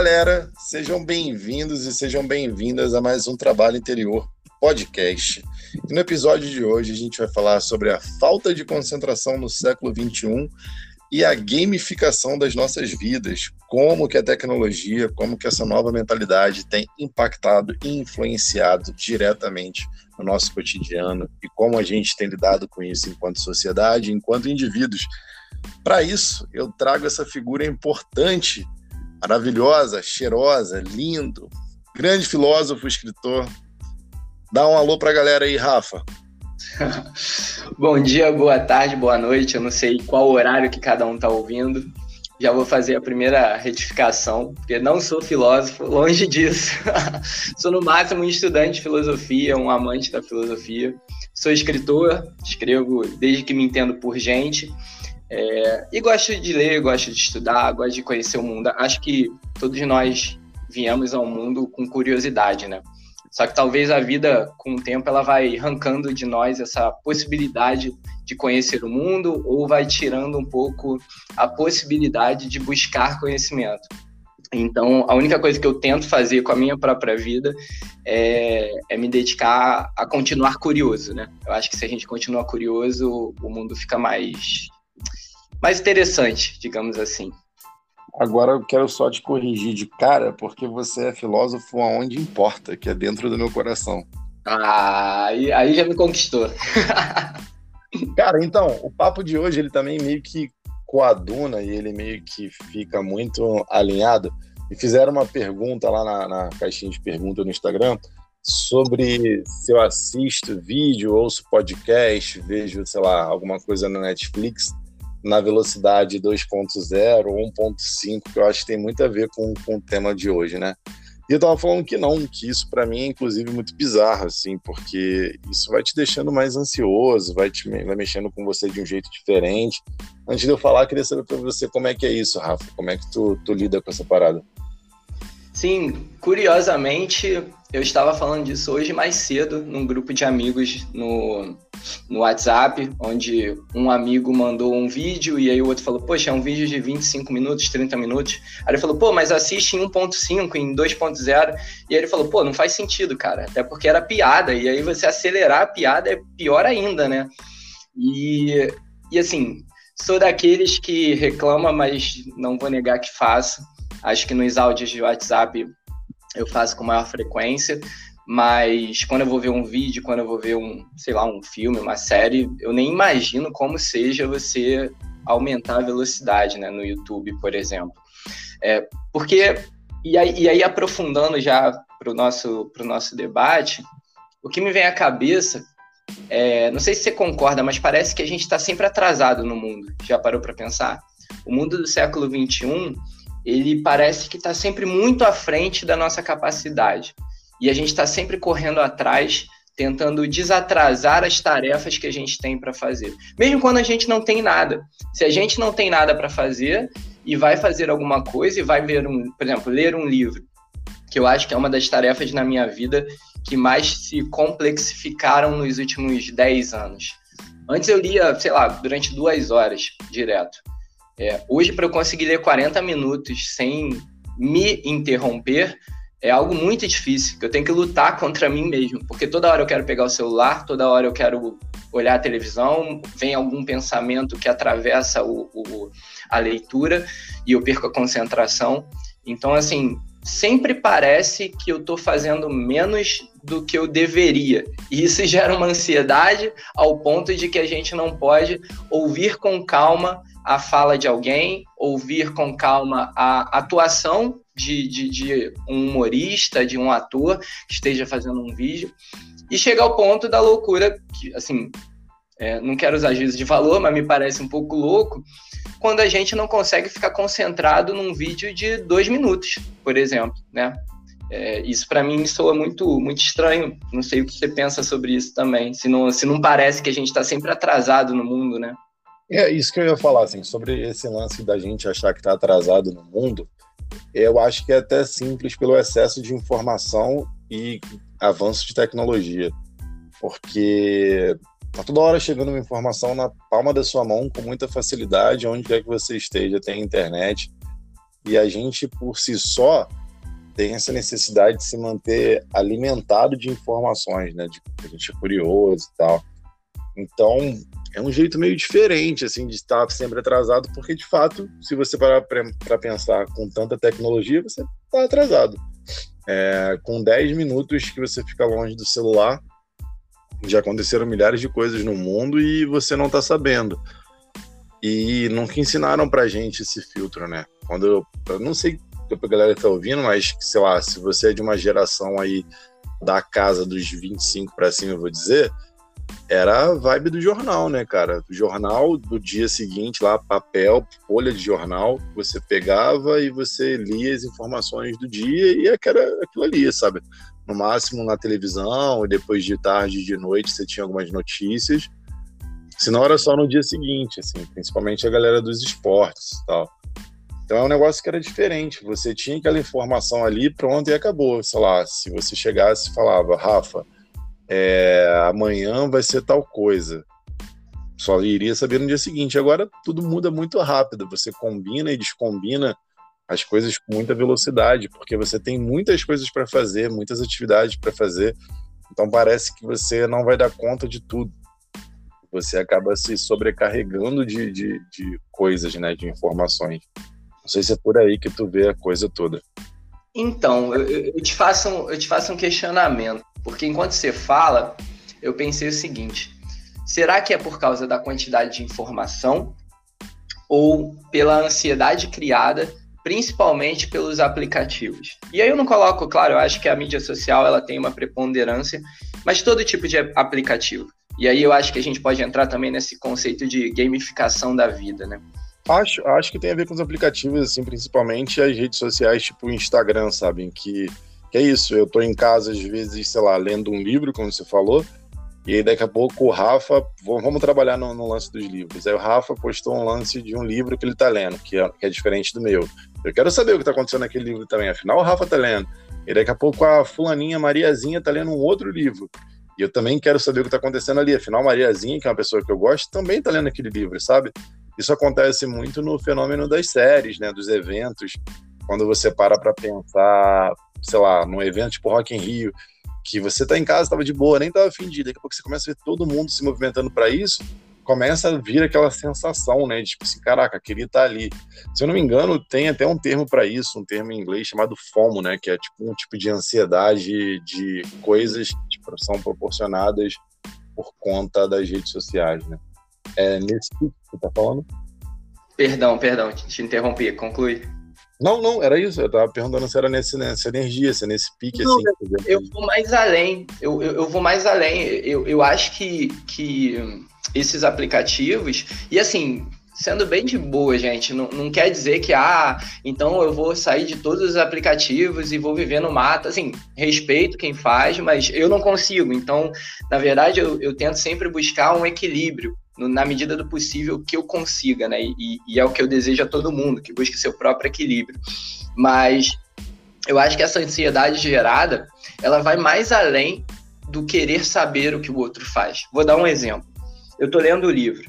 galera, sejam bem-vindos e sejam bem-vindas a mais um Trabalho Interior podcast. E no episódio de hoje a gente vai falar sobre a falta de concentração no século XXI e a gamificação das nossas vidas, como que a tecnologia, como que essa nova mentalidade tem impactado e influenciado diretamente no nosso cotidiano e como a gente tem lidado com isso enquanto sociedade, enquanto indivíduos. Para isso, eu trago essa figura importante, maravilhosa, cheirosa, lindo, grande filósofo, escritor. Dá um alô para a galera aí, Rafa. Bom dia, boa tarde, boa noite. Eu não sei qual horário que cada um está ouvindo. Já vou fazer a primeira retificação, porque não sou filósofo, longe disso. sou no máximo um estudante de filosofia, um amante da filosofia. Sou escritor, escrevo desde que me entendo por gente. É, e gosto de ler, gosto de estudar, gosto de conhecer o mundo. Acho que todos nós viemos ao mundo com curiosidade, né? Só que talvez a vida, com o tempo, ela vai arrancando de nós essa possibilidade de conhecer o mundo ou vai tirando um pouco a possibilidade de buscar conhecimento. Então, a única coisa que eu tento fazer com a minha própria vida é, é, me dedicar a continuar curioso, né? Eu acho que se a gente continua curioso, o mundo fica mais, mais interessante, digamos assim. Agora eu quero só te corrigir de cara, porque você é filósofo aonde importa, que é dentro do meu coração. Ah, aí, aí já me conquistou. cara, então, o papo de hoje ele também meio que coaduna e ele meio que fica muito alinhado. E fizeram uma pergunta lá na, na caixinha de pergunta no Instagram sobre se eu assisto vídeo, ouço podcast, vejo, sei lá, alguma coisa na Netflix na velocidade 2.0 ou 1.5, que eu acho que tem muito a ver com, com o tema de hoje, né? E eu tava falando que não, que isso para mim é inclusive muito bizarro, assim, porque isso vai te deixando mais ansioso, vai te vai mexendo com você de um jeito diferente. Antes de eu falar, queria saber para você como é que é isso, Rafa, como é que tu, tu lida com essa parada? Sim, curiosamente, eu estava falando disso hoje mais cedo num grupo de amigos no, no WhatsApp, onde um amigo mandou um vídeo e aí o outro falou: Poxa, é um vídeo de 25 minutos, 30 minutos. Aí ele falou: Pô, mas assiste em 1.5, em 2.0. E aí ele falou: Pô, não faz sentido, cara, até porque era piada. E aí você acelerar a piada é pior ainda, né? E, e assim, sou daqueles que reclama, mas não vou negar que faço. Acho que nos áudios de WhatsApp eu faço com maior frequência, mas quando eu vou ver um vídeo, quando eu vou ver um, sei lá, um filme, uma série, eu nem imagino como seja você aumentar a velocidade, né, no YouTube, por exemplo. É, porque, e aí, e aí aprofundando já para o nosso, nosso debate, o que me vem à cabeça, é, não sei se você concorda, mas parece que a gente está sempre atrasado no mundo. Já parou para pensar? O mundo do século XXI, ele parece que está sempre muito à frente da nossa capacidade. E a gente está sempre correndo atrás, tentando desatrasar as tarefas que a gente tem para fazer. Mesmo quando a gente não tem nada. Se a gente não tem nada para fazer e vai fazer alguma coisa e vai ver um, por exemplo, ler um livro, que eu acho que é uma das tarefas na minha vida que mais se complexificaram nos últimos 10 anos. Antes eu lia, sei lá, durante duas horas direto. É, hoje, para eu conseguir ler 40 minutos sem me interromper, é algo muito difícil, que eu tenho que lutar contra mim mesmo, porque toda hora eu quero pegar o celular, toda hora eu quero olhar a televisão, vem algum pensamento que atravessa o, o, a leitura e eu perco a concentração. Então, assim, sempre parece que eu estou fazendo menos do que eu deveria. E isso gera uma ansiedade ao ponto de que a gente não pode ouvir com calma a fala de alguém, ouvir com calma a atuação de, de, de, um humorista, de um ator que esteja fazendo um vídeo, e chegar ao ponto da loucura, que, assim, é, não quero usar juízo de valor, mas me parece um pouco louco, quando a gente não consegue ficar concentrado num vídeo de dois minutos, por exemplo, né? É, isso para mim soa muito, muito estranho. Não sei o que você pensa sobre isso também. Se não, se não parece que a gente está sempre atrasado no mundo, né? É isso que eu ia falar, assim, sobre esse lance da gente achar que está atrasado no mundo. Eu acho que é até simples pelo excesso de informação e avanço de tecnologia. Porque tá toda hora chegando uma informação na palma da sua mão com muita facilidade, onde quer que você esteja, tem internet. E a gente, por si só, tem essa necessidade de se manter alimentado de informações, né? De, a gente é curioso e tal. Então, é um jeito meio diferente, assim, de estar sempre atrasado, porque, de fato, se você parar para pensar com tanta tecnologia, você está atrasado. É, com 10 minutos que você fica longe do celular, já aconteceram milhares de coisas no mundo e você não está sabendo. E nunca ensinaram pra gente esse filtro, né? Quando eu, eu não sei se a galera tá ouvindo, mas sei lá, se você é de uma geração aí da casa dos 25 para cima, eu vou dizer, era a vibe do jornal, né, cara? O jornal do dia seguinte, lá, papel, folha de jornal, você pegava e você lia as informações do dia e era aquilo ali, sabe? No máximo na televisão, e depois de tarde, de noite, você tinha algumas notícias. Se não era só no dia seguinte, assim, principalmente a galera dos esportes e tal. Então é um negócio que era diferente. Você tinha aquela informação ali, pronto, e acabou. Sei lá, se você chegasse e falava, Rafa, é, amanhã vai ser tal coisa. Só iria saber no dia seguinte. Agora tudo muda muito rápido. Você combina e descombina as coisas com muita velocidade, porque você tem muitas coisas para fazer, muitas atividades para fazer. Então parece que você não vai dar conta de tudo. Você acaba se sobrecarregando de, de, de coisas, né, de informações. Não sei se é por aí que tu vê a coisa toda. Então, eu, eu, te faço um, eu te faço um questionamento. Porque enquanto você fala, eu pensei o seguinte: será que é por causa da quantidade de informação ou pela ansiedade criada, principalmente pelos aplicativos? E aí eu não coloco, claro, eu acho que a mídia social ela tem uma preponderância, mas todo tipo de aplicativo. E aí eu acho que a gente pode entrar também nesse conceito de gamificação da vida, né? Acho, acho que tem a ver com os aplicativos, assim, principalmente as redes sociais, tipo o Instagram, sabem? Que que é isso, eu tô em casa às vezes, sei lá, lendo um livro, como você falou, e aí daqui a pouco o Rafa, vamos trabalhar no, no, lance dos livros. Aí o Rafa postou um lance de um livro que ele tá lendo, que é, que é diferente do meu. Eu quero saber o que tá acontecendo naquele livro também, afinal o Rafa tá lendo. E daqui a pouco a fulaninha Mariazinha tá lendo um outro livro. E eu também quero saber o que tá acontecendo ali. Afinal, Mariazinha, que é uma pessoa que eu gosto, também tá lendo aquele livro, sabe? Isso acontece muito no fenômeno das séries, né, dos eventos. Quando você para para pensar sei lá, num evento tipo Rock in Rio, que você tá em casa, tava de boa, nem tava afim de ir, daqui a pouco você começa a ver todo mundo se movimentando para isso, começa a vir aquela sensação, né, de tipo assim, caraca, queria estar tá ali. Se eu não me engano, tem até um termo para isso, um termo em inglês chamado FOMO, né, que é tipo um tipo de ansiedade de coisas que tipo, são proporcionadas por conta das redes sociais, né. É nesse que você tá falando? Perdão, perdão, te interrompi, conclui. Não, não, era isso. Eu tava perguntando se era nesse, nessa energia, se é nesse pique não, assim. Eu vou mais além. Eu, eu, eu, vou mais além. Eu, eu acho que, que esses aplicativos. E assim, sendo bem de boa, gente, não, não quer dizer que, ah, então eu vou sair de todos os aplicativos e vou viver no mato. Assim, respeito quem faz, mas eu não consigo. Então, na verdade, eu, eu tento sempre buscar um equilíbrio na medida do possível que eu consiga, né? E, e, é o que eu desejo a todo mundo, que busque seu próprio equilíbrio. Mas eu acho que essa ansiedade gerada, ela vai mais além do querer saber o que o outro faz. Vou dar um exemplo. Eu estou lendo o livro.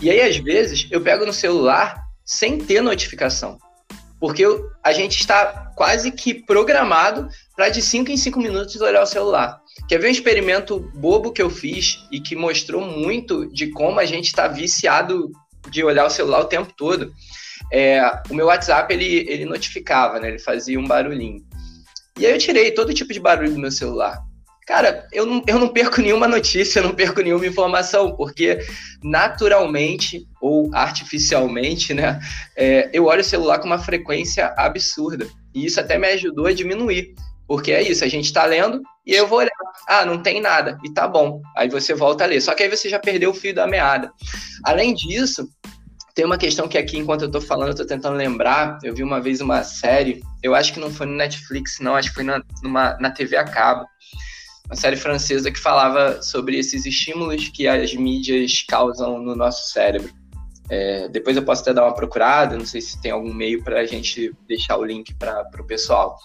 E aí, às vezes, eu pego no celular sem ter notificação. Porque a gente está quase que programado para de 5 em 5 minutos olhar o celular. Quer ver um experimento bobo que eu fiz e que mostrou muito de como a gente está viciado de olhar o celular o tempo todo? É, o meu WhatsApp ele, ele notificava, né? Ele fazia um barulhinho. E aí eu tirei todo tipo de barulho do meu celular. Cara, eu não, eu não perco nenhuma notícia, eu não perco nenhuma informação, porque naturalmente ou artificialmente, né, é, eu olho o celular com uma frequência absurda. E isso até me ajudou a diminuir. Porque é isso, a gente está lendo e eu vou olhar. Ah, não tem nada. E tá bom. Aí você volta a ler. Só que aí você já perdeu o fio da meada. Além disso, tem uma questão que aqui, enquanto eu tô falando, eu tô tentando lembrar. Eu vi uma vez uma série, eu acho que não foi no Netflix, não, acho que foi na, numa, na TV a cabo. Uma série francesa que falava sobre esses estímulos que as mídias causam no nosso cérebro. É, depois eu posso até dar uma procurada, não sei se tem algum meio para a gente deixar o link para o pessoal.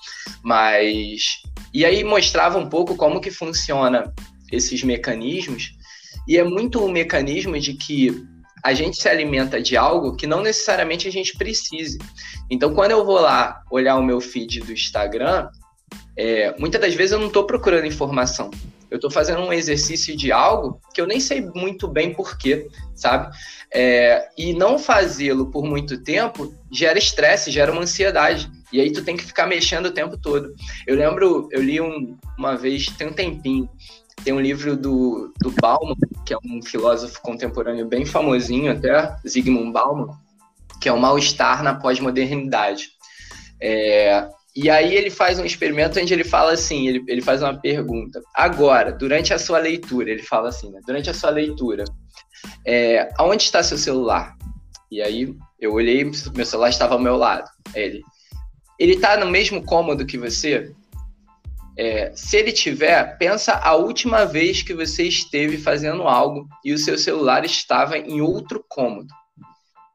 Mas. E aí mostrava um pouco como que funciona esses mecanismos. E é muito um mecanismo de que a gente se alimenta de algo que não necessariamente a gente precise. Então, quando eu vou lá olhar o meu feed do Instagram, é, muitas das vezes eu não estou procurando informação. Eu estou fazendo um exercício de algo que eu nem sei muito bem porquê, sabe? É, e não fazê-lo por muito tempo gera estresse, gera uma ansiedade. E aí tu tem que ficar mexendo o tempo todo. Eu lembro, eu li um, uma vez, tem um tempinho, tem um livro do, do Bauman, que é um filósofo contemporâneo bem famosinho até, Zygmunt Bauman, que é o mal-estar na pós-modernidade. É, e aí ele faz um experimento onde ele fala assim, ele, ele faz uma pergunta. Agora, durante a sua leitura, ele fala assim, né? Durante a sua leitura, é, aonde está seu celular? E aí eu olhei, meu celular estava ao meu lado. Ele, ele está no mesmo cômodo que você? É, se ele tiver, pensa a última vez que você esteve fazendo algo e o seu celular estava em outro cômodo.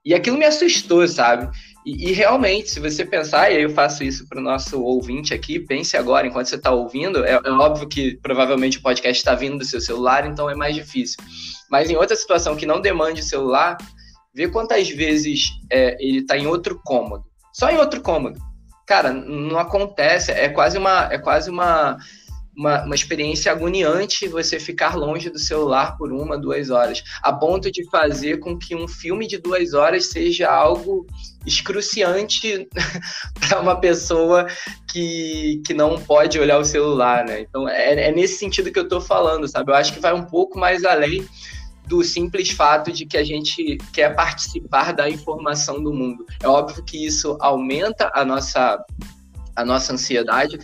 E aquilo me assustou, sabe? E, e, realmente, se você pensar, e eu faço isso para o nosso ouvinte aqui, pense agora, enquanto você está ouvindo, é, é, óbvio que provavelmente o podcast está vindo do seu celular, então é mais difícil. Mas em outra situação que não demande celular, vê quantas vezes é, ele está em outro cômodo. Só em outro cômodo. Cara, não acontece, é quase uma. É quase uma uma, uma experiência agoniante você ficar longe do celular por uma, duas horas, a ponto de fazer com que um filme de duas horas seja algo excruciante para uma pessoa que, que não pode olhar o celular, né? Então é, é nesse sentido que eu estou falando, sabe? Eu acho que vai um pouco mais além do simples fato de que a gente quer participar da informação do mundo. É óbvio que isso aumenta a nossa, a nossa ansiedade,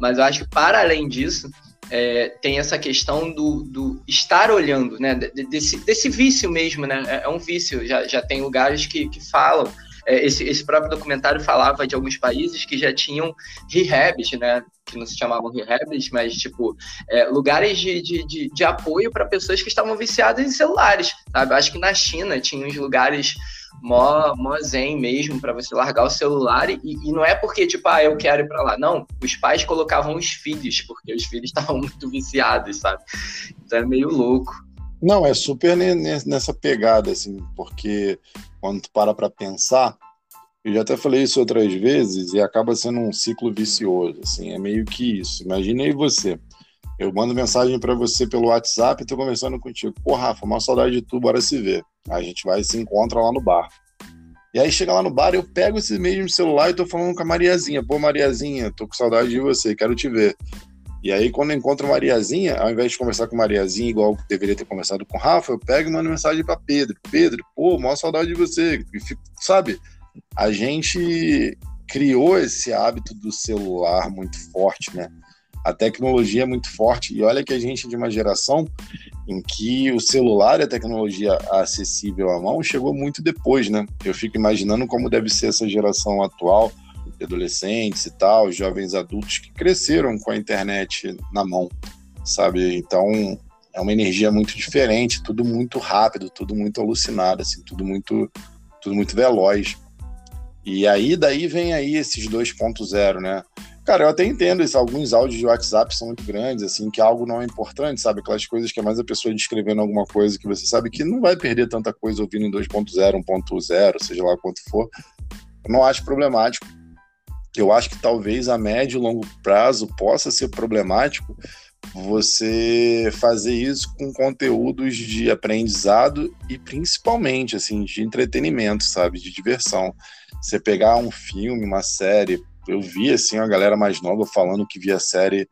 mas eu acho que, para além disso, é, tem essa questão do, do estar olhando, né? Desse, desse vício mesmo, né? É, é um vício. Já, já tem lugares que, que falam. É, esse, esse próprio documentário falava de alguns países que já tinham rehabs, né? Que não se chamavam rehabs, mas tipo é, lugares de, de, de, de apoio para pessoas que estavam viciadas em celulares, sabe? Acho que na China tinha uns lugares mó, mó zen mesmo para você largar o celular e, e, não é porque, tipo, ah, eu quero ir para lá. Não, os pais colocavam os filhos, porque os filhos estavam muito viciados, sabe? Então é meio louco. Não, é super nessa pegada, assim, porque quando tu para pra pensar, eu já até falei isso outras vezes e acaba sendo um ciclo vicioso, assim, é meio que isso. Imagina aí você, eu mando mensagem para você pelo WhatsApp e tô conversando contigo. Pô, Rafa, uma saudade de tu, bora se ver. A gente vai se encontra lá no bar. E aí chega lá no bar, eu pego esse mesmo celular e tô falando com a Mariazinha. Pô, Mariazinha, tô com saudade de você, quero te ver. E aí, quando eu encontro Mariazinha, ao invés de conversar com Mariazinha, igual deveria ter conversado com Rafa, eu pego e mando mensagem para Pedro. Pedro, pô, maior saudade de você. Fico, sabe? A gente criou esse hábito do celular muito forte, né? a tecnologia é muito forte. E olha que a gente é de uma geração em que o celular e a tecnologia acessível à mão chegou muito depois, né? Eu fico imaginando como deve ser essa geração atual, adolescentes e tal, jovens adultos que cresceram com a internet na mão, sabe? Então é uma energia muito diferente, tudo muito rápido, tudo muito alucinado, assim, tudo muito, tudo muito veloz. E aí daí vem aí esses 2.0, né? Cara, eu até entendo isso. Alguns áudios de WhatsApp são muito grandes, assim, que algo não é importante, sabe? Aquelas coisas que é mais a pessoa descrevendo alguma coisa que você sabe que não vai perder tanta coisa ouvindo em 2.0, 1.0, seja lá quanto for. Eu não acho problemático. Eu acho que talvez a médio e longo prazo possa ser problemático você fazer isso com conteúdos de aprendizado e principalmente assim de entretenimento, sabe, de diversão. Você pegar um filme, uma série, eu vi assim a galera mais nova falando que via a série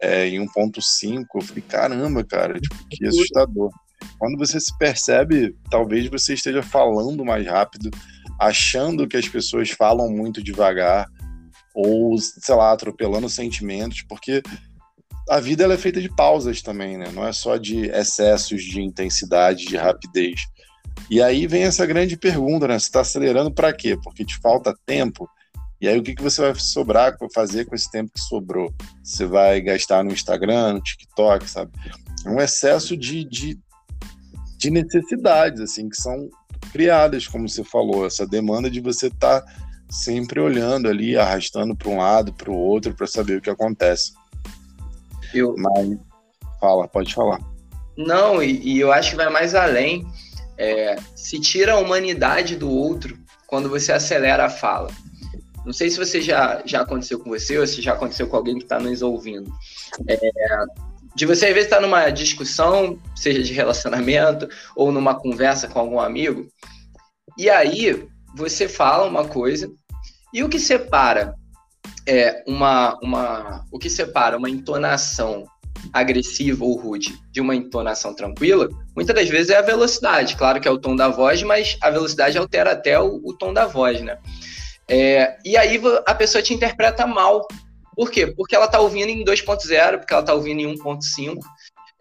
é, em 1.5, eu falei, caramba, cara, tipo, que assustador. Quando você se percebe, talvez você esteja falando mais rápido, achando que as pessoas falam muito devagar, ou, sei lá, atropelando sentimentos, porque a vida ela é feita de pausas também, né? Não é só de excessos de intensidade, de rapidez. E aí vem essa grande pergunta, né? Você está acelerando para quê? Porque te falta tempo? E aí, o que, que você vai sobrar para fazer com esse tempo que sobrou? Você vai gastar no Instagram, no TikTok, sabe? É um excesso de, de, de necessidades, assim, que são criadas, como você falou, essa demanda de você estar tá sempre olhando ali, arrastando para um lado, para o outro, para saber o que acontece. Eu... Mas, fala, pode falar. Não, e, e eu acho que vai mais além é, se tira a humanidade do outro quando você acelera a fala. Não sei se você já, já aconteceu com você ou se já aconteceu com alguém que está nos ouvindo. É, de você, às vezes, estar tá numa discussão, seja de relacionamento ou numa conversa com algum amigo, e aí você fala uma coisa, e o que separa é uma, uma o que separa uma entonação agressiva ou rude de uma entonação tranquila, muitas das vezes é a velocidade. Claro que é o tom da voz, mas a velocidade altera até o, o tom da voz, né? É, e aí a pessoa te interpreta mal. Por quê? Porque ela está ouvindo em 2.0, porque ela está ouvindo em 1.5.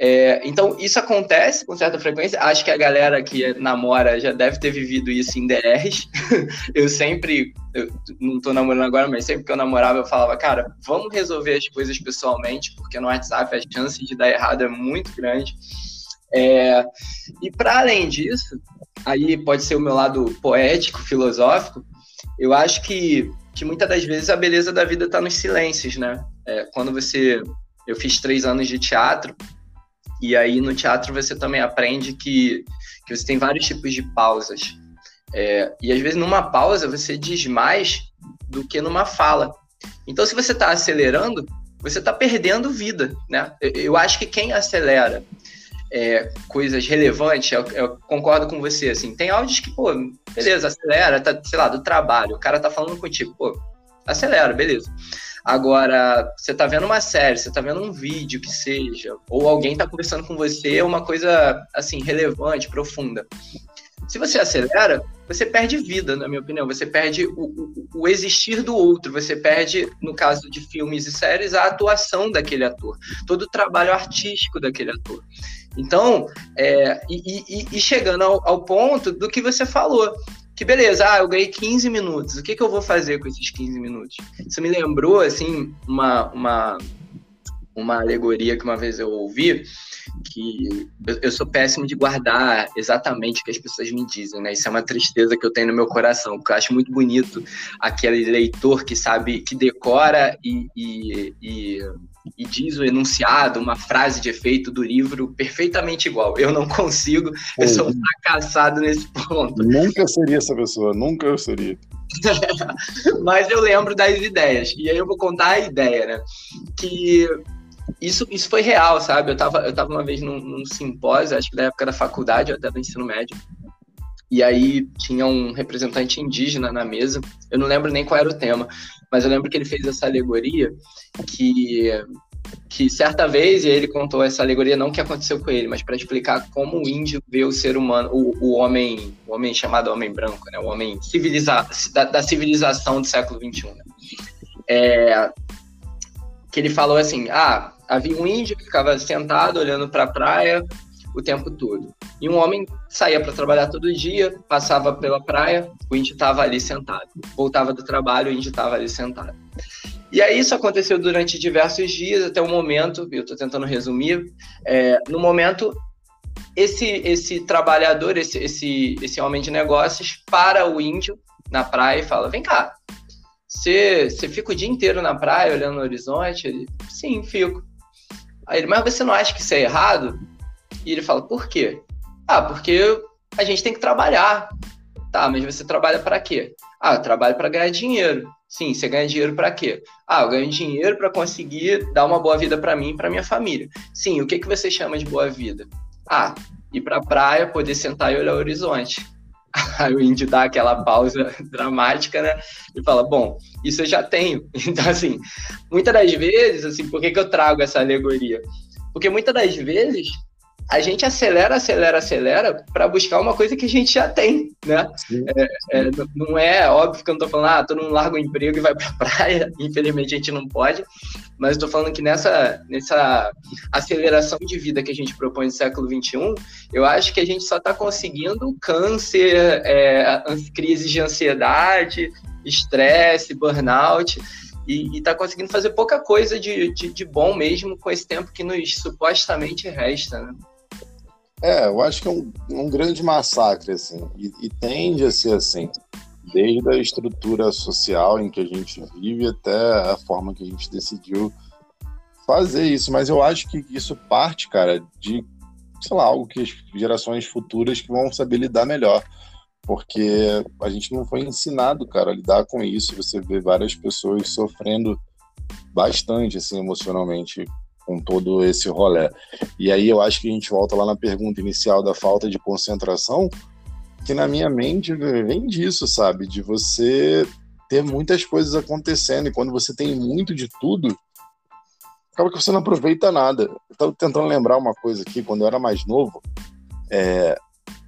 É, então, isso acontece com certa frequência. Acho que a galera que namora já deve ter vivido isso em DRs. eu sempre, eu não estou namorando agora, mas sempre que eu namorava, eu falava, cara, vamos resolver as coisas pessoalmente, porque no WhatsApp a chance de dar errado é muito grande. É, e para além disso, aí pode ser o meu lado poético, filosófico, eu acho que, que muitas das vezes a beleza da vida está nos silêncios, né? É, quando você. Eu fiz três anos de teatro, e aí no teatro você também aprende que, que você tem vários tipos de pausas. É, e às vezes numa pausa você diz mais do que numa fala. Então, se você está acelerando, você está perdendo vida, né? Eu, acho que quem acelera é, coisas relevantes, eu, eu, concordo com você, assim, tem áudios que, pô, beleza, acelera, tá, sei lá, do trabalho, o cara tá falando contigo, pô, acelera, beleza. Agora, você tá vendo uma série, você tá vendo um vídeo que seja, ou alguém tá conversando com você, é uma coisa, assim, relevante, profunda. Se você acelera, você perde vida, na minha opinião. Você perde o, o, o, existir do outro. Você perde, no caso de filmes e séries, a atuação daquele ator. Todo o trabalho artístico daquele ator. Então, é, e, e, e, chegando ao, ao, ponto do que você falou, que beleza, ah, eu ganhei 15 minutos, o que, que eu vou fazer com esses 15 minutos? Isso me lembrou, assim, uma, uma, uma alegoria que uma vez eu ouvi, que eu, eu, sou péssimo de guardar exatamente o que as pessoas me dizem, né? Isso é uma tristeza que eu tenho no meu coração, porque eu acho muito bonito aquele leitor que sabe, que decora e, e, e e diz o enunciado, uma frase de efeito do livro perfeitamente igual. Eu não consigo, eu sou um fracassado nesse ponto. Nunca seria essa pessoa, nunca eu seria. Mas eu lembro das ideias, e aí eu vou contar a ideia, né? Que isso, isso foi real, sabe? Eu tava, eu tava uma vez num, num simpósio, acho que da época da faculdade, até do ensino médio, e aí tinha um representante indígena na mesa, eu não lembro nem qual era o tema, mas eu lembro que ele fez essa alegoria que que certa vez, ele contou essa alegoria não que aconteceu com ele, mas para explicar como o índio vê o ser humano, o, o homem, o homem chamado homem branco, né, o homem civiliza da, da civilização do século XXI. Né? É, que ele falou assim, ah, havia um índio que ficava sentado olhando para a praia o tempo todo. E um homem saía para trabalhar todo dia, passava pela praia, o índio estava ali sentado. Voltava do trabalho, o índio estava ali sentado. E aí isso aconteceu durante diversos dias, até o momento, eu estou tentando resumir, é, no momento, esse, esse trabalhador, esse, esse, esse homem de negócios, para o índio na praia e fala, vem cá, você, fica o dia inteiro na praia olhando no horizonte? Ele, sim, fico. Aí ele, mas você não acha que isso é errado? E ele fala, por quê? Ah, porque a gente tem que trabalhar. Tá, mas você trabalha para quê? Ah, eu trabalho para ganhar dinheiro. Sim, você ganha dinheiro para quê? Ah, eu ganho dinheiro para conseguir dar uma boa vida para mim e para minha família. Sim, o que, que você chama de boa vida? Ah, ir para a praia, poder sentar e olhar o horizonte. Aí o índio dá aquela pausa dramática, né? E fala: Bom, isso eu já tenho. Então, assim, muitas das vezes, assim, por que, que eu trago essa alegoria? Porque muitas das vezes a gente acelera, acelera, acelera para buscar uma coisa que a gente já tem, né? Sim, é, é, não é óbvio que eu não estou falando, ah, todo mundo larga o emprego e vai para a praia, infelizmente a gente não pode, mas estou falando que nessa, nessa aceleração de vida que a gente propõe no século XXI, eu acho que a gente só está conseguindo câncer, é, crises de ansiedade, estresse, burnout, e está conseguindo fazer pouca coisa de, de, de, bom mesmo com esse tempo que nos supostamente resta, né? É, eu acho que é um, um grande massacre, assim, e, e, tende a ser assim, desde a estrutura social em que a gente vive até a forma que a gente decidiu fazer isso. Mas eu acho que isso parte, cara, de sei lá, algo que as gerações futuras que vão saber lidar melhor. Porque a gente não foi ensinado, cara, a lidar com isso. Você vê várias pessoas sofrendo bastante, assim, emocionalmente com todo esse rolê. E aí eu acho que a gente volta lá na pergunta inicial da falta de concentração, que na minha mente vem disso, sabe? De você ter muitas coisas acontecendo e quando você tem muito de tudo, acaba que você não aproveita nada. Eu tava tentando lembrar uma coisa aqui, quando eu era mais novo, é,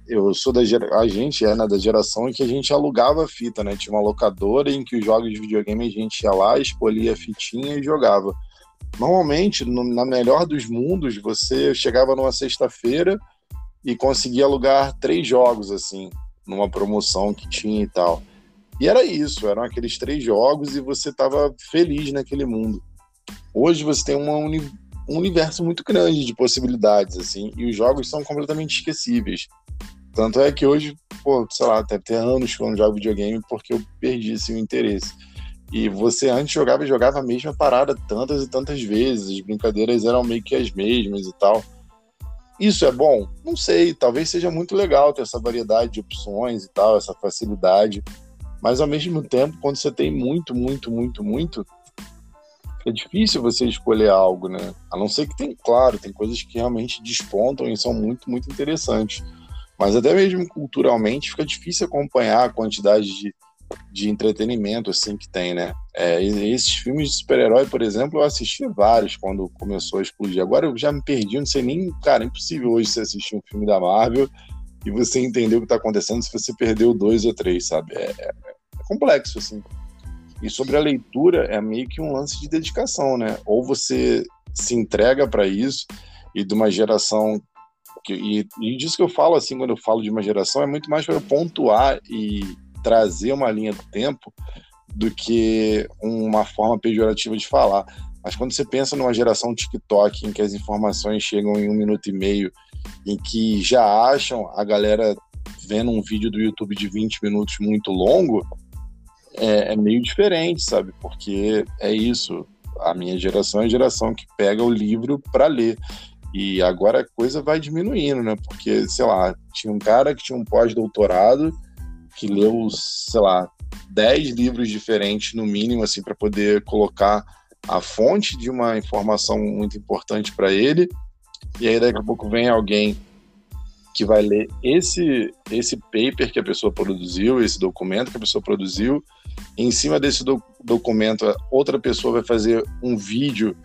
eu sou da gera... a gente é né, da geração em que a gente alugava fita, né? Tinha uma locadora em que os jogos de videogame a gente ia lá, escolhia a fitinha e jogava. Normalmente, no, na melhor dos mundos, você chegava numa sexta-feira e conseguia alugar três jogos assim, numa promoção que tinha e tal. E era isso, eram aqueles três jogos e você estava feliz naquele mundo. Hoje você tem uma uni um universo muito grande de possibilidades, assim, e os jogos são completamente esquecíveis. Tanto é que hoje, pô, sei lá, deve ter anos que eu não jogo videogame porque eu perdi assim, o interesse. E você antes jogava e jogava a mesma parada tantas e tantas vezes, as brincadeiras eram meio que as mesmas e tal. Isso é bom? Não sei, talvez seja muito legal ter essa variedade de opções e tal, essa facilidade. Mas ao mesmo tempo, quando você tem muito, muito, muito, muito, é difícil você escolher algo, né? A não ser que tem, claro, tem coisas que realmente despontam e são muito, muito interessantes. Mas até mesmo culturalmente fica difícil acompanhar a quantidade de, de entretenimento assim que tem, né? É, esses filmes de super-herói, por exemplo, eu assisti vários quando começou a explodir. Agora eu já me perdi, não sei nem, cara, é impossível hoje você assistir um filme da Marvel e você entender o que está acontecendo se você perdeu dois ou três, sabe? É, é, é complexo, assim. E sobre a leitura, é meio que um lance de dedicação, né? Ou você se entrega para isso e de uma geração que, e, e disso que eu falo assim quando eu falo de uma geração é muito mais para pontuar e trazer uma linha do tempo do que uma forma pejorativa de falar. Mas quando você pensa numa geração TikTok em que as informações chegam em um minuto e meio, em que já acham a galera vendo um vídeo do YouTube de 20 minutos muito longo, é, é meio diferente, sabe? Porque é isso. A minha geração é a geração que pega o livro para ler. E agora a coisa vai diminuindo, né? Porque, sei lá, tinha um cara que tinha um pós-doutorado que leu, sei lá, 10 livros diferentes no mínimo, assim, para poder colocar a fonte de uma informação muito importante para ele. E aí daqui a pouco vem alguém que vai ler esse esse paper que a pessoa produziu, esse documento que a pessoa produziu. em cima desse do, documento, outra pessoa vai fazer um vídeo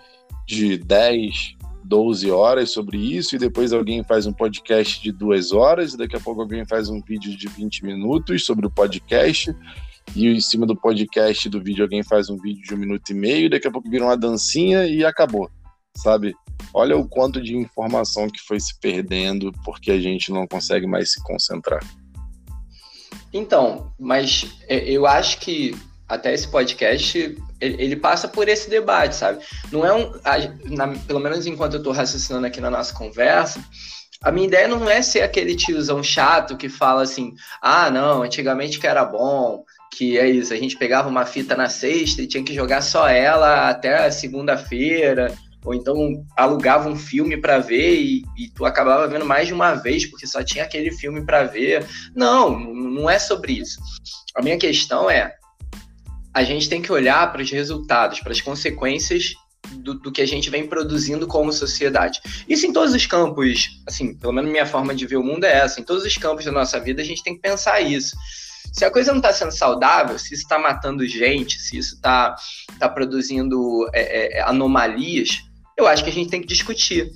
de 10, 12 horas sobre isso, e depois alguém faz um podcast de duas horas, e daqui a pouco alguém faz um vídeo de 20 minutos sobre o podcast, e em cima do podcast do vídeo alguém faz um vídeo de um minuto e meio, daqui a pouco vira uma dancinha e acabou, sabe? Olha o quanto de informação que foi se perdendo porque a gente não consegue mais se concentrar. Então, mas é, eu acho que até esse podcast ele, passa por esse debate, sabe? Não é um. Na, pelo menos enquanto eu estou raciocinando aqui na nossa conversa, a minha ideia não é ser aquele tiozão chato que fala assim: ah, não, antigamente que era bom, que é isso, a gente pegava uma fita na sexta e tinha que jogar só ela até segunda-feira ou então alugava um filme para ver e, e, tu acabava vendo mais de uma vez porque só tinha aquele filme para ver. Não, não é sobre isso. A minha questão é a gente tem que olhar para os resultados, para as consequências do, do, que a gente vem produzindo como sociedade. Isso em todos os campos, assim, pelo menos minha forma de ver o mundo é essa. Em todos os campos da nossa vida a gente tem que pensar isso. Se a coisa não está sendo saudável, se isso está matando gente, se isso está tá produzindo é, é, anomalias, eu acho que a gente tem que discutir.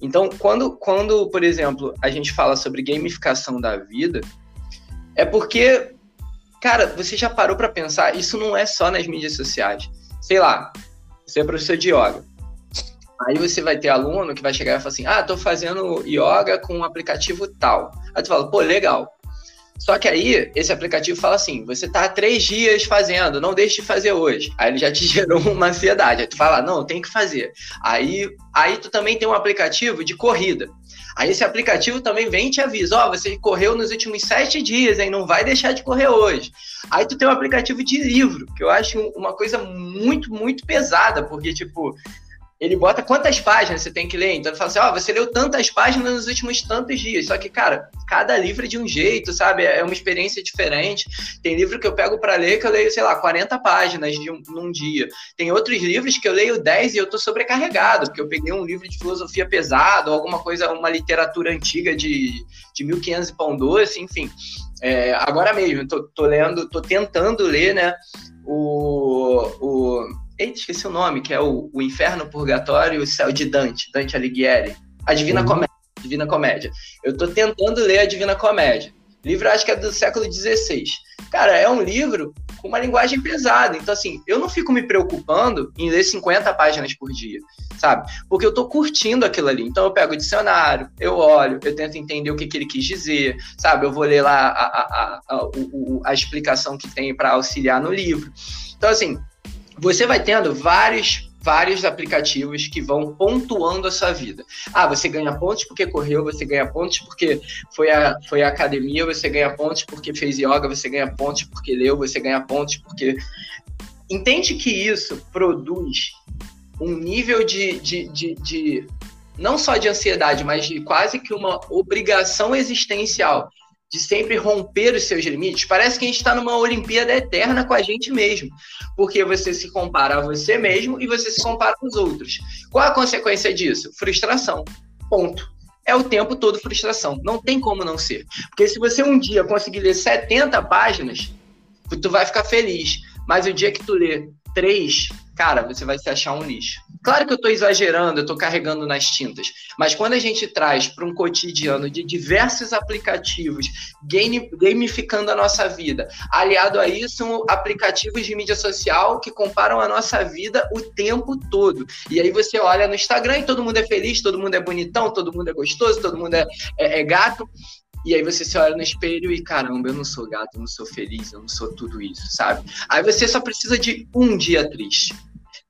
Então, quando, quando, por exemplo, a gente fala sobre gamificação da vida, é porque, cara, você já parou para pensar, isso não é só nas mídias sociais. Sei lá, você é professor de yoga. Aí você vai ter aluno que vai chegar e falar assim: ah, tô fazendo yoga com um aplicativo tal. Aí tu fala, pô, legal. Só que aí, esse aplicativo fala assim: você está há três dias fazendo, não deixe de fazer hoje. Aí ele já te gerou uma ansiedade. Aí tu fala, não, tem que fazer. Aí, aí tu também tem um aplicativo de corrida. Aí esse aplicativo também vem e te avisa: ó, oh, você correu nos últimos sete dias, hein? Não vai deixar de correr hoje. Aí tu tem um aplicativo de livro, que eu acho uma coisa muito, muito pesada, porque, tipo, ele bota quantas páginas você tem que ler. Então ele fala assim: ó, oh, você leu tantas páginas nos últimos tantos dias. Só que, cara, cada livro é de um jeito, sabe? É uma experiência diferente. Tem livro que eu pego para ler que eu leio, sei lá, 40 páginas de um, num dia. Tem outros livros que eu leio 10 e eu tô sobrecarregado, porque eu peguei um livro de filosofia pesado, alguma coisa, uma literatura antiga de, de 1500 e pão doce, enfim. É, agora mesmo, tô, tô lendo, tô tentando ler, né? O. o Eita, esqueci o nome, que é o, o Inferno, o Purgatório e o Céu de Dante, Dante Alighieri. A Divina uhum. Comédia. Divina Comédia. Eu tô tentando ler a Divina Comédia. O livro acho que é do século XVI. Cara, é um livro com uma linguagem pesada. Então, assim, eu não fico me preocupando em ler 50 páginas por dia, sabe? Porque eu tô curtindo aquilo ali. Então, eu pego o dicionário, eu olho, eu tento entender o que, que ele quis dizer, sabe? Eu vou ler lá a, a, a, a, a explicação que tem para auxiliar no livro. Então, assim, você vai tendo vários vários aplicativos que vão pontuando a sua vida. Ah, você ganha pontos porque correu, você ganha pontos porque foi a, foi a academia, você ganha pontos porque fez yoga, você ganha pontos porque leu, você ganha pontos porque. Entende que isso produz um nível de, de, de, de não só de ansiedade, mas de quase que uma obrigação existencial de sempre romper os seus limites, parece que a gente está numa Olimpíada eterna com a gente mesmo, porque você se compara a você mesmo e você se compara com os outros. Qual a consequência disso? Frustração. Ponto. É o tempo todo frustração. Não tem como não ser. Porque se você um dia conseguir ler 70 páginas, tu vai ficar feliz. Mas o dia que tu lê três, cara, você vai se achar um lixo. Claro que eu estou exagerando, eu estou carregando nas tintas, mas quando a gente traz para um cotidiano de diversos aplicativos, game, gamificando a nossa vida, aliado a isso, aplicativos de mídia social que comparam a nossa vida o tempo todo. E aí você olha no Instagram e todo mundo é feliz, todo mundo é bonitão, todo mundo é gostoso, todo mundo é, é, é gato. E aí você se olha no espelho e, caramba, eu não sou gato, eu não sou feliz, eu não sou tudo isso, sabe? Aí você só precisa de um dia triste.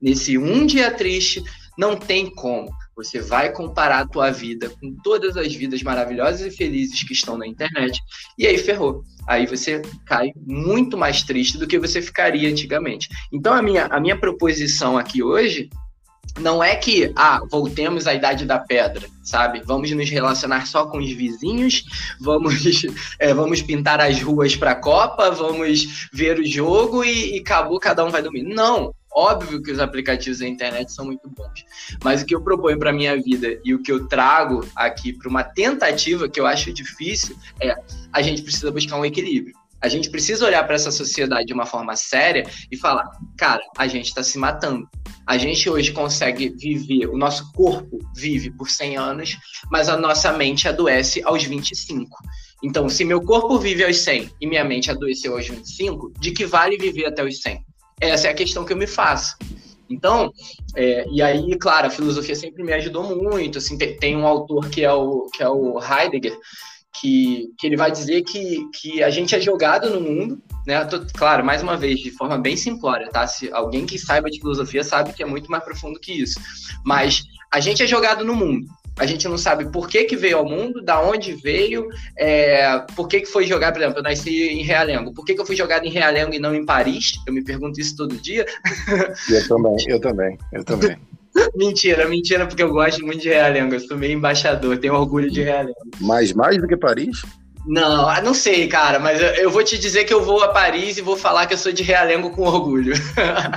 Nesse um dia triste, não tem como. Você vai comparar a tua vida com todas as vidas maravilhosas e felizes que estão na internet, e aí ferrou. Aí você cai muito mais triste do que você ficaria antigamente. Então a minha, a minha proposição aqui hoje não é que, ah, voltemos à idade da pedra, sabe? Vamos nos relacionar só com os vizinhos, vamos, é, vamos pintar as ruas para a Copa, vamos ver o jogo e, e acabou, cada um vai dormir. Não, óbvio que os aplicativos da internet são muito bons, mas o que eu proponho para minha vida e o que eu trago aqui para uma tentativa que eu acho difícil é a gente precisa buscar um equilíbrio. A gente precisa olhar para essa sociedade de uma forma séria e falar, cara, a gente está se matando. A gente hoje consegue viver, o nosso corpo vive por 100 anos, mas a nossa mente adoece aos 25. Então, se meu corpo vive aos 100 e minha mente adoeceu aos 25, de que vale viver até os 100? Essa é a questão que eu me faço. Então, é, e aí, claro, a filosofia sempre me ajudou muito. Assim, tem, tem um autor que é o, que é o Heidegger, que, que ele vai dizer que, que a gente é jogado no mundo, né? Tô, claro, mais uma vez, de forma bem simplória, tá? Se alguém que saiba de filosofia sabe que é muito mais profundo que isso. Mas a gente é jogado no mundo. A gente não sabe por que, que veio ao mundo, da onde veio, é, por que, que foi jogado, por exemplo, eu nasci em Realengo. Por que, que eu fui jogado em Realengo e não em Paris? Eu me pergunto isso todo dia. Eu também, eu também, eu também. mentira, mentira, porque eu gosto muito de Realengo. Eu sou meio embaixador, tenho orgulho de Realengo. Mais, mais do que Paris? Não, ah, não sei, cara, mas eu, vou te dizer que eu vou a Paris e vou falar que eu sou de Realengo com orgulho.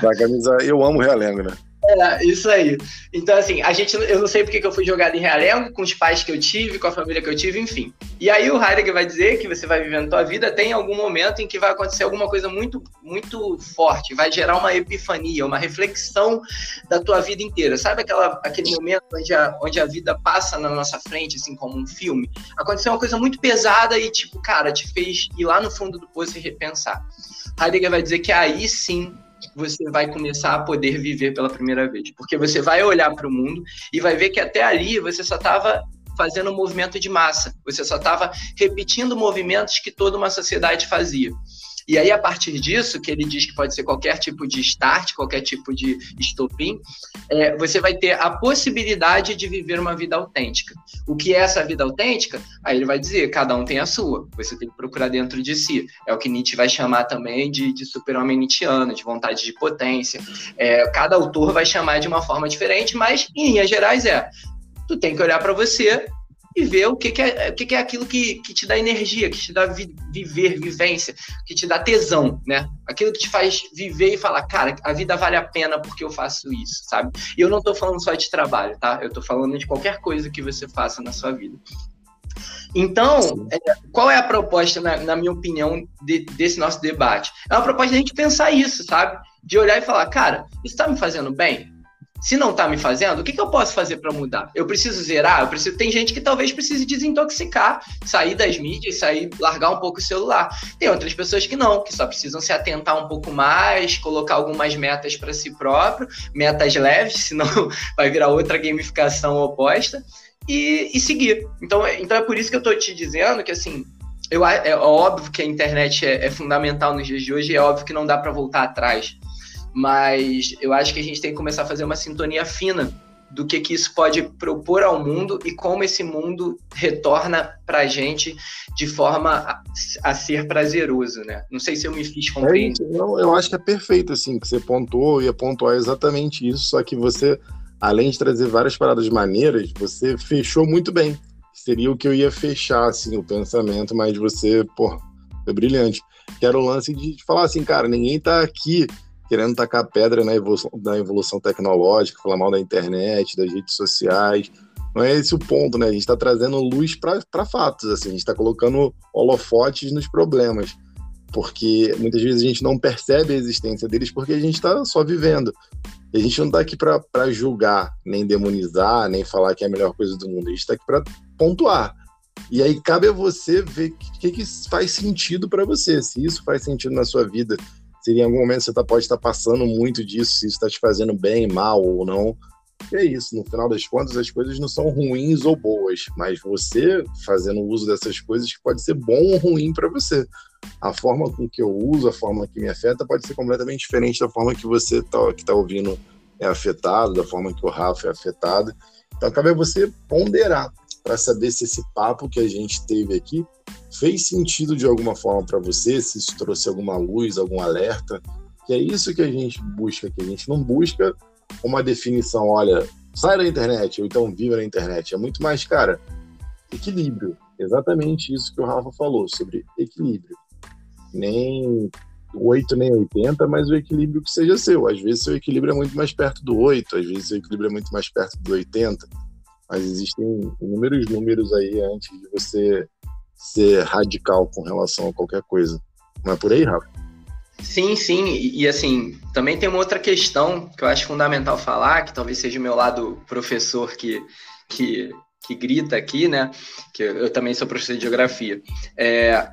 Da camisa, eu amo Realengo, né? É, isso aí. Então, assim, a gente, eu não sei porque que eu fui jogado em Realengo, com os pais que eu tive, com a família que eu tive, enfim. E aí o Heidegger vai dizer que você vai vivendo a tua vida, tem algum momento em que vai acontecer alguma coisa muito, muito forte, vai gerar uma epifania, uma reflexão da tua vida inteira. Sabe aquela, aquele momento onde a, onde a vida passa na nossa frente, assim, como um filme? Aconteceu uma coisa muito pesada e, tipo, cara, te fez ir lá no fundo do poço e repensar. Heidegger vai dizer que aí sim você vai começar a poder viver pela primeira vez. Porque você vai olhar para o mundo e vai ver que até ali você só estava fazendo um movimento de massa, você só estava repetindo movimentos que toda uma sociedade fazia. E aí, a partir disso, que ele diz que pode ser qualquer tipo de start, qualquer tipo de estopim, é, você vai ter a possibilidade de viver uma vida autêntica. O que é essa vida autêntica? Aí ele vai dizer, cada um tem a sua. Você tem que procurar dentro de si. É o que Nietzsche vai chamar também de, de super-homem nietzschiano, de vontade de potência. É, cada autor vai chamar de uma forma diferente, mas, em linhas gerais, é tu tem que olhar para você e ver o que, que é, o que, que, é aquilo que, que te dá energia, que te dá vi, viver, vivência, que te dá tesão, né? Aquilo que te faz viver e falar, cara, a vida vale a pena porque eu faço isso, sabe? E eu não tô falando só de trabalho, tá? Eu tô falando de qualquer coisa que você faça na sua vida. Então, é, qual é a proposta, na, na minha opinião, de, desse nosso debate? É uma proposta de a gente pensar isso, sabe? De olhar e falar, cara, isso tá me fazendo bem? Se não tá me fazendo, o que, que eu posso fazer para mudar? Eu preciso zerar? Eu preciso. Tem gente que talvez precise desintoxicar, sair das mídias, sair, largar um pouco o celular. Tem outras pessoas que não, que só precisam se atentar um pouco mais, colocar algumas metas para si próprio, metas leves, senão vai virar outra gamificação oposta, e, e seguir. Então, então é por isso que eu estou te dizendo que assim. Eu, é óbvio que a internet é, é fundamental nos dias de hoje, é óbvio que não dá para voltar atrás mas eu acho que a gente tem que começar a fazer uma sintonia fina do que, que isso pode propor ao mundo e como esse mundo retorna para a gente de forma a, a, ser prazeroso, né? Não sei se eu me fiz é compreender. É, não, eu acho que é perfeito, assim, que você pontuou, ia pontuar exatamente isso, só que você, além de trazer várias paradas maneiras, você fechou muito bem. Seria o que eu ia fechar, assim, o pensamento, mas você, pô, foi brilhante. Que era o lance de falar assim, cara, ninguém tá aqui querendo tacar pedra na evolução, na evolução tecnológica, falar mal da internet, das redes sociais. Não é esse o ponto, né? A gente está trazendo luz para fatos, assim, a gente está colocando holofotes nos problemas, porque muitas vezes a gente não percebe a existência deles porque a gente está só vivendo. E a gente não está aqui para julgar, nem demonizar, nem falar que é a melhor coisa do mundo. A gente está aqui para pontuar. E aí cabe a você ver o que, que faz sentido para você, se isso faz sentido na sua vida, se em algum momento você tá, pode estar tá passando muito disso, se isso está te fazendo bem, mal ou não. E é isso, no final das contas, as coisas não são ruins ou boas, mas você fazendo uso dessas coisas pode ser bom ou ruim para você. A forma com que eu uso, a forma que me afeta, pode ser completamente diferente da forma que você tá, que está ouvindo é afetado, da forma que o Rafa é afetado. Então, cabe a você ponderar para saber se esse papo que a gente teve aqui fez sentido de alguma forma para você, se isso trouxe alguma luz, algum alerta. Que é isso que a gente busca aqui. A gente não busca uma definição, olha, sai da internet, ou então viva na internet. É muito mais, cara, equilíbrio. Exatamente isso que o Rafa falou, sobre equilíbrio. Nem 8 nem 80, mas o equilíbrio que seja seu. Às vezes seu equilíbrio é muito mais perto do 8, às vezes seu equilíbrio é muito mais perto do 80, mas existem inúmeros números aí antes de você ser radical com relação a qualquer coisa. Não é por aí, Rafa? Sim, sim, e, e, assim, também tem uma outra questão que eu acho fundamental falar, que talvez seja o meu lado professor que, que, que grita aqui, né? Que eu, eu também sou professor de geografia. É,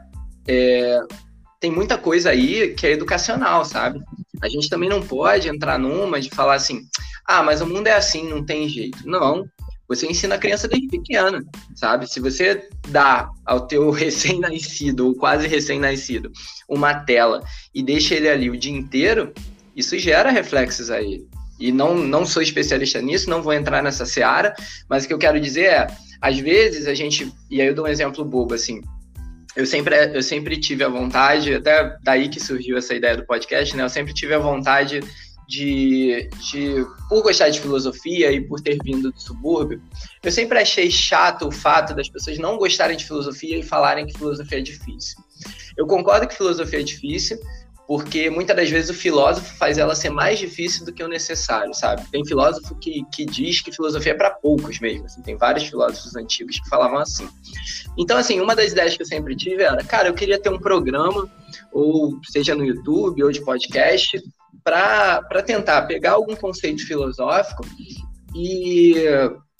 é, tem muita coisa aí que é educacional, sabe? A gente também não pode entrar numa de falar assim, ah, mas o mundo é assim, não tem jeito. Não, você ensina a criança desde pequena, sabe? Se você dá ao teu recém-nascido ou quase recém-nascido uma tela e deixa ele ali o dia inteiro, isso gera reflexos a ele. E não, não sou especialista nisso, não vou entrar nessa seara, mas o que eu quero dizer é, às vezes a gente, e aí eu dou um exemplo bobo, assim, eu sempre, eu sempre tive a vontade, até daí que surgiu essa ideia do podcast, né? Eu sempre tive a vontade de, de, por gostar de filosofia e por ter vindo do subúrbio, eu sempre achei chato o fato das pessoas não gostarem de filosofia e falarem que filosofia é difícil. Eu concordo que filosofia é difícil, porque muitas das vezes o filósofo faz ela ser mais difícil do que o necessário, sabe? Tem filósofo que, que diz que filosofia é para poucos mesmo, assim, tem vários filósofos antigos que falavam assim. Então, assim, uma das ideias que eu sempre tive era, cara, eu queria ter um programa, ou seja no YouTube ou de podcast, para tentar pegar algum conceito filosófico e,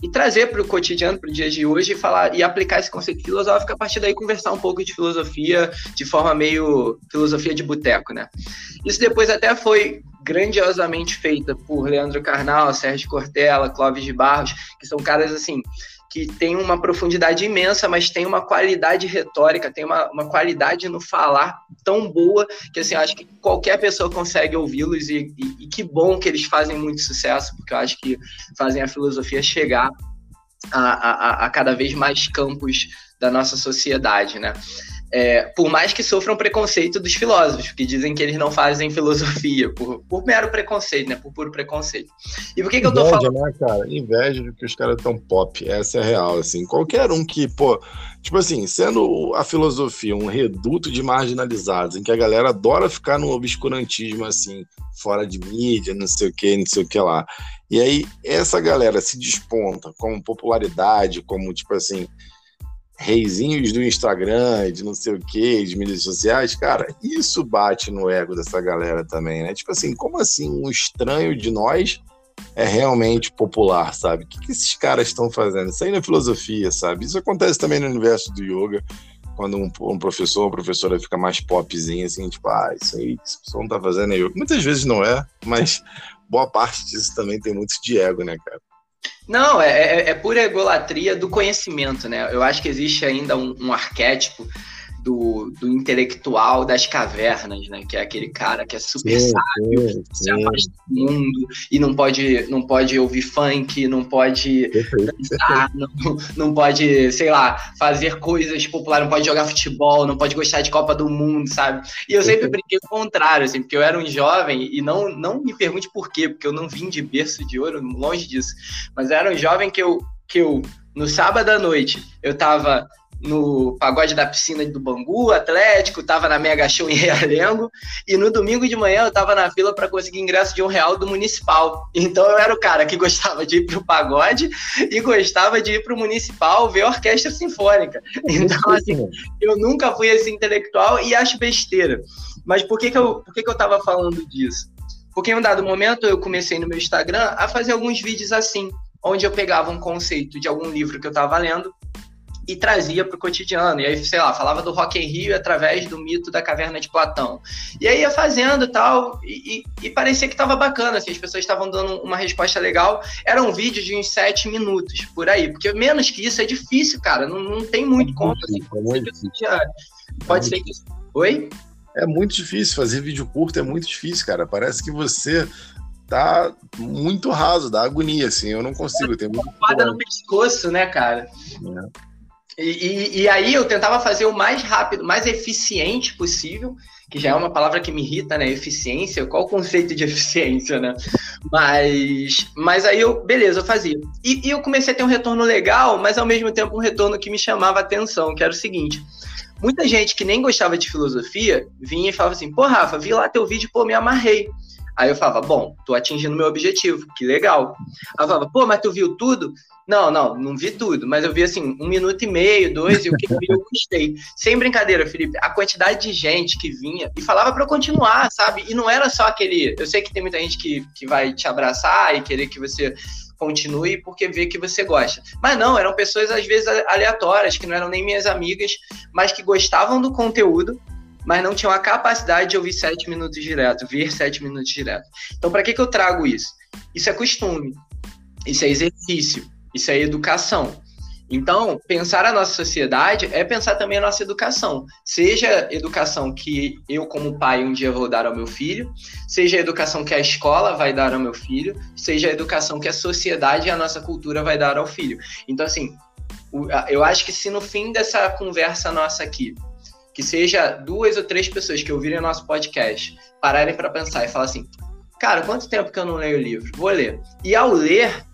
e trazer para o cotidiano, para o dia de hoje, e falar e aplicar esse conceito filosófico, a partir daí conversar um pouco de filosofia de forma meio filosofia de boteco, né? Isso depois até foi grandiosamente feita por Leandro Carnal, Sérgio Cortella, Clóvis de Barros, que são caras assim que tem uma profundidade imensa, mas tem uma qualidade retórica, tem uma, uma qualidade no falar tão boa que assim, acho que qualquer pessoa consegue ouvi-los e, e, e, que bom que eles fazem muito sucesso, porque eu acho que fazem a filosofia chegar a, a, a cada vez mais campos da nossa sociedade, né? É, por mais que sofram preconceito dos filósofos, que dizem que eles não fazem filosofia, por, por mero preconceito, né? Por puro preconceito. E por que, que eu tô falando? Né, cara? Inveja de que os caras tão pop, essa é a real, assim. Qualquer um que, pô, tipo assim, sendo a filosofia um reduto de marginalizados, em que a galera adora ficar no obscurantismo, assim, fora de mídia, não sei o que, não sei o que lá. E aí, essa galera se desponta como popularidade, como, tipo assim, reizinhos do Instagram, de não sei o que, de mídias sociais, cara, isso bate no ego dessa galera também, né? Tipo assim, como assim um estranho de nós é realmente popular, sabe? O que, que esses caras estão fazendo? Isso aí na filosofia, sabe? Isso acontece também no universo do yoga, quando um, um professor ou professora fica mais popzinho, assim, tipo, ah, isso aí que pessoal não tá fazendo é yoga. Muitas vezes não é, mas boa parte disso também tem muito de ego, né, cara? Não, é, é, é, pura egolatria do conhecimento, né? Eu acho que existe ainda um, um arquétipo do, do, intelectual das cavernas, né? Que é aquele cara que é super sim, sábio, sim, se afasta do mundo e não pode, não pode ouvir funk, não pode dançar. Não, não pode, sei lá, fazer coisas populares, não pode jogar futebol, não pode gostar de Copa do Mundo, sabe? E eu sempre brinquei o contrário, assim, porque eu era um jovem e não, não me pergunte por quê, porque eu não vim de berço de ouro, longe disso, mas eu era um jovem que eu, que eu no sábado à noite, eu tava no pagode da piscina do Bangu, Atlético, tava na Mega Show em Realengo, e no domingo de manhã eu tava na fila para conseguir ingresso de um real do Municipal. Então eu era o cara que gostava de ir pro pagode e gostava de ir pro Municipal ver a orquestra sinfônica. Então, assim, eu nunca fui esse intelectual e acho besteira. Mas por que que eu, por que que eu tava falando disso? Porque em um dado momento eu comecei no meu Instagram a fazer alguns vídeos assim, onde eu pegava um conceito de algum livro que eu estava lendo e trazia para o cotidiano. E aí, sei lá, falava do Rock em Rio através do mito da caverna de Platão. E aí ia fazendo tal, e, e, e parecia que estava bacana, assim, as pessoas estavam dando uma resposta legal. Era um vídeo de uns sete minutos, por aí, porque menos que isso é difícil, cara, não, não tem muito é como. Assim, é muito Pode é ser que. Oi? É muito difícil, fazer vídeo curto é muito difícil, cara. Parece que você tá muito raso, dá agonia, assim. Eu não consigo. Tem muito. no pescoço, né, cara? É. E, e, aí eu tentava fazer o mais rápido, mais eficiente possível, que já é uma palavra que me irrita, né? Eficiência, qual o conceito de eficiência, né? Mas, mas aí eu, beleza, eu fazia. E, e eu comecei a ter um retorno legal, mas ao mesmo tempo um retorno que me chamava a atenção, que era o seguinte. Muita gente que nem gostava de filosofia vinha e falava assim: pô, Rafa, vi lá teu vídeo, pô, me amarrei. Aí eu falava, bom, tô atingindo meu objetivo, que legal. Aí eu falava, pô, mas tu viu tudo? Não, não, não vi tudo, mas eu vi assim, um minuto e meio, dois, e o que eu vi eu gostei. Sem brincadeira, Felipe, a quantidade de gente que vinha e falava para eu continuar, sabe? E não era só aquele. Eu sei que tem muita gente que, que vai te abraçar e querer que você continue porque vê que você gosta. Mas não, eram pessoas às vezes aleatórias, que não eram nem minhas amigas, mas que gostavam do conteúdo mas não tinham a capacidade de ouvir sete minutos direto, ver sete minutos direto. Então, para que, que eu trago isso? Isso é costume, isso é exercício, isso é educação. Então, pensar a nossa sociedade é pensar também a nossa educação. Seja educação que eu, como pai, um dia vou dar ao meu filho, seja a educação que a escola vai dar ao meu filho, seja a educação que a sociedade e a nossa cultura vai dar ao filho. Então, assim, eu acho que se no fim dessa conversa nossa aqui, que seja duas ou três pessoas que ouvirem o nosso podcast pararem para pensar e falar assim: cara, quanto tempo que eu não leio o livro? Vou ler. E ao ler,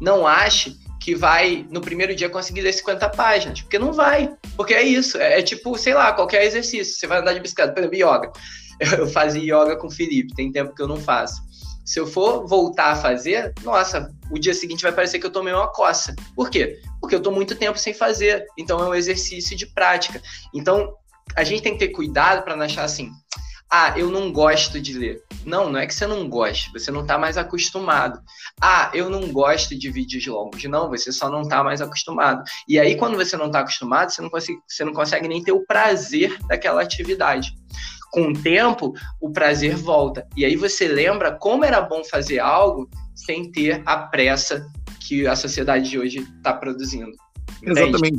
não ache que vai no primeiro dia conseguir ler 50 páginas, porque não vai. Porque é isso, é, é tipo, sei lá, qualquer exercício. Você vai andar de bicicleta, por exemplo, yoga. Eu fazia yoga com o Felipe, tem tempo que eu não faço. Se eu for voltar a fazer, nossa, o dia seguinte vai parecer que eu tomei uma coça. Por quê? Porque eu tô muito tempo sem fazer. Então é um exercício de prática. Então, a gente tem que ter cuidado para não achar assim, ah, eu não gosto de ler. Não, não é que você não goste, você não está mais acostumado. Ah, eu não gosto de vídeos longos. Não, você só não está mais acostumado. E aí, quando você não está acostumado, você não, consegue, você não consegue nem ter o prazer daquela atividade. com o tempo, o prazer volta. E aí você lembra como era bom fazer algo sem ter a pressa que a sociedade de hoje está produzindo. Exatamente.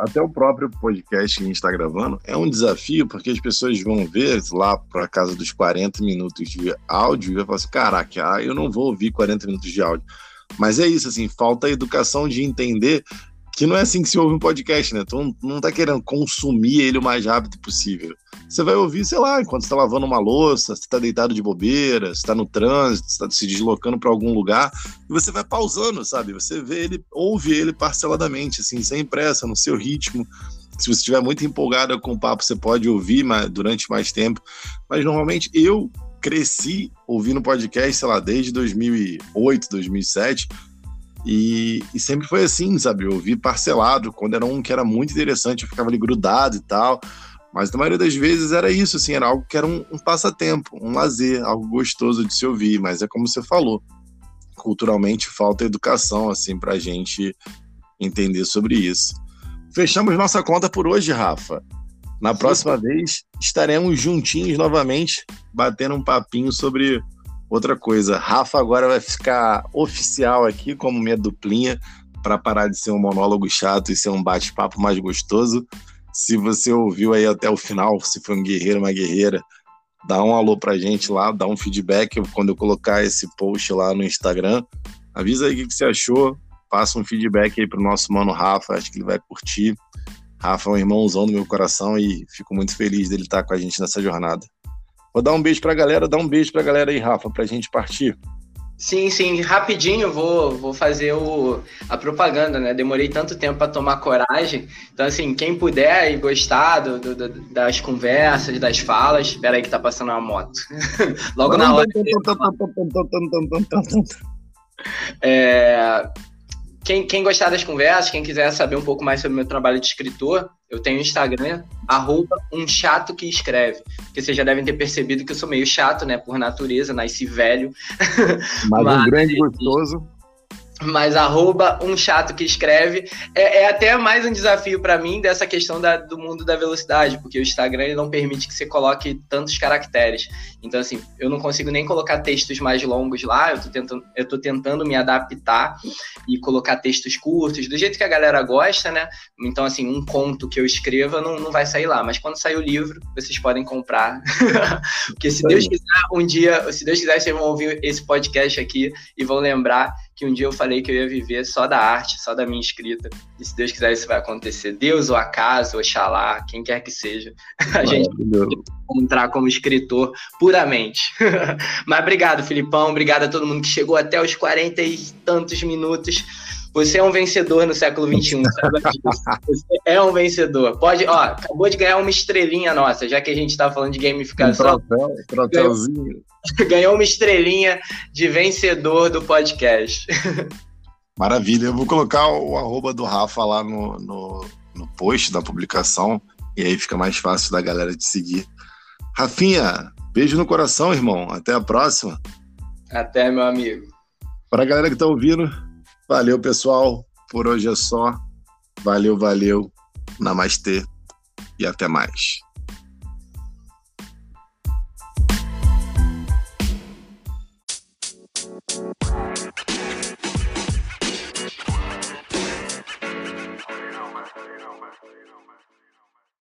Até o próprio podcast que a gente está gravando é um desafio, porque as pessoas vão ver lá para casa dos 40 minutos de áudio e vai falar assim: caraca, ah, eu não vou ouvir 40 minutos de áudio. Mas é isso, assim, falta a educação de entender que não é assim que se ouve um podcast, né? Tu não, tá querendo consumir ele o mais rápido possível. Você vai ouvir, sei lá, enquanto você tá lavando uma louça, você tá deitado de bobeira, você tá no trânsito, você tá se deslocando para algum lugar, e você vai pausando, sabe? Você vê ele, ouve ele parceladamente, assim, sem pressa, no seu ritmo. Se você estiver muito empolgado com o papo, você pode ouvir durante mais tempo. Mas normalmente eu cresci ouvindo podcast, sei lá, desde 2008, 2007 e, e, sempre foi assim, sabe? Eu ouvi parcelado, quando era um que era muito interessante, eu ficava ali grudado e tal. Mas na maioria das vezes era isso, assim, era algo que era um, um passatempo, um lazer, algo gostoso de se ouvir. Mas é como você falou, culturalmente falta educação, assim, pra gente entender sobre isso. Fechamos nossa conta por hoje, Rafa. Na próxima vez estaremos juntinhos novamente, batendo um papinho sobre Outra coisa, Rafa agora vai ficar oficial aqui como minha duplinha para parar de ser um monólogo chato e ser um bate-papo mais gostoso. Se você ouviu aí até o final, se foi um guerreiro, uma guerreira, dá um alô pra gente lá, dá um feedback quando eu colocar esse post lá no Instagram. Avisa aí o que você achou, passa um feedback aí pro nosso mano Rafa, acho que ele vai curtir. Rafa é um irmãozão do meu coração e fico muito feliz dele estar com a gente nessa jornada. Vou dar um beijo pra galera, dá um beijo pra galera aí, Rafa, pra gente partir. Sim, sim, rapidinho vou, vou fazer o, a propaganda, né? Demorei tanto tempo para tomar coragem. Então, assim, quem puder e gostar do, do, das conversas, das falas, espera aí que tá passando uma moto. Logo na hora. é, quem, quem gostar das conversas, quem quiser saber um pouco mais sobre o meu trabalho de escritor, eu tenho Instagram, arroba um chato que escreve. Porque vocês já devem ter percebido que eu sou meio chato, né? Por natureza, nasci velho. Mas, Mas um grande gostoso mas arroba um chato que escreve é, é até mais um desafio para mim dessa questão da, do mundo da velocidade, porque o Instagram ele não permite que você coloque tantos caracteres. Então, assim, eu não consigo nem colocar textos mais longos lá, eu tô tentando, eu tô tentando me adaptar e colocar textos curtos, do jeito que a galera gosta, né? Então, assim, um conto que eu escreva não, não vai sair lá, mas quando sair o livro, vocês podem comprar. porque se Deus quiser, um dia, se Deus quiser, vocês vão ouvir esse podcast aqui e vão lembrar que um dia eu falei que eu ia viver só da arte, só da minha escrita. E se Deus quiser, isso vai acontecer. Deus, ou acaso, Oxalá, quem quer que seja, a gente vai encontrar como escritor puramente. Mas obrigado, Filipão. Obrigado a todo mundo que chegou até os 40 e tantos minutos. Você é um vencedor no século XXI, Você é um vencedor. Pode, ó, acabou de ganhar uma estrelinha nossa, já que a gente está falando de gamificação. Um troféu, troféuzinho. Ganhou uma estrelinha de vencedor do podcast. Maravilha. Eu vou colocar o arroba do Rafa lá no, no, no post da publicação, e aí fica mais fácil da galera te seguir. Rafinha, beijo no coração, irmão. Até a próxima. Até, meu amigo. Para a galera que está ouvindo, Valeu, pessoal. Por hoje é só. Valeu, valeu. Namastê e até mais.